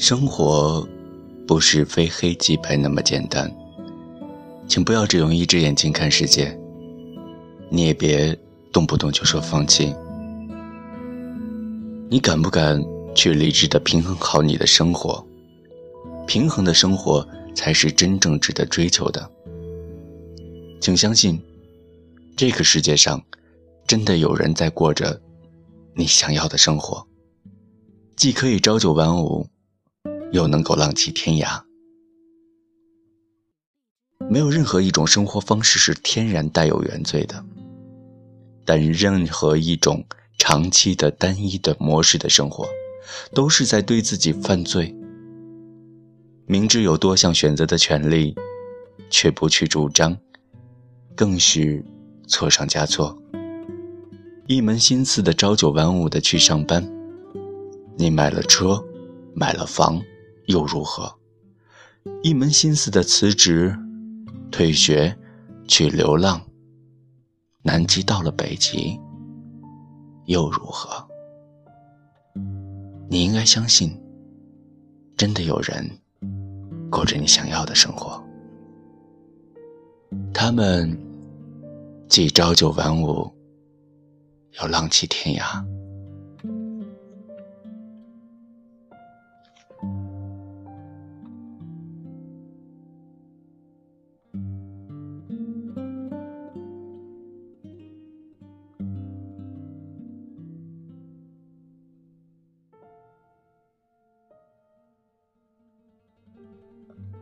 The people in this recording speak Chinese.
生活不是非黑即白那么简单，请不要只用一只眼睛看世界，你也别动不动就说放弃。你敢不敢去理智的平衡好你的生活？平衡的生活才是真正值得追求的。请相信，这个世界上真的有人在过着你想要的生活，既可以朝九晚五。又能够浪迹天涯。没有任何一种生活方式是天然带有原罪的，但任何一种长期的单一的模式的生活，都是在对自己犯罪。明知有多项选择的权利，却不去主张，更是错上加错。一门心思的朝九晚五的去上班，你买了车，买了房。又如何？一门心思的辞职退学去流浪南极到了北极又如何？你应该相信真的有人过着你想要的生活。他们既朝九晚五又浪迹天涯。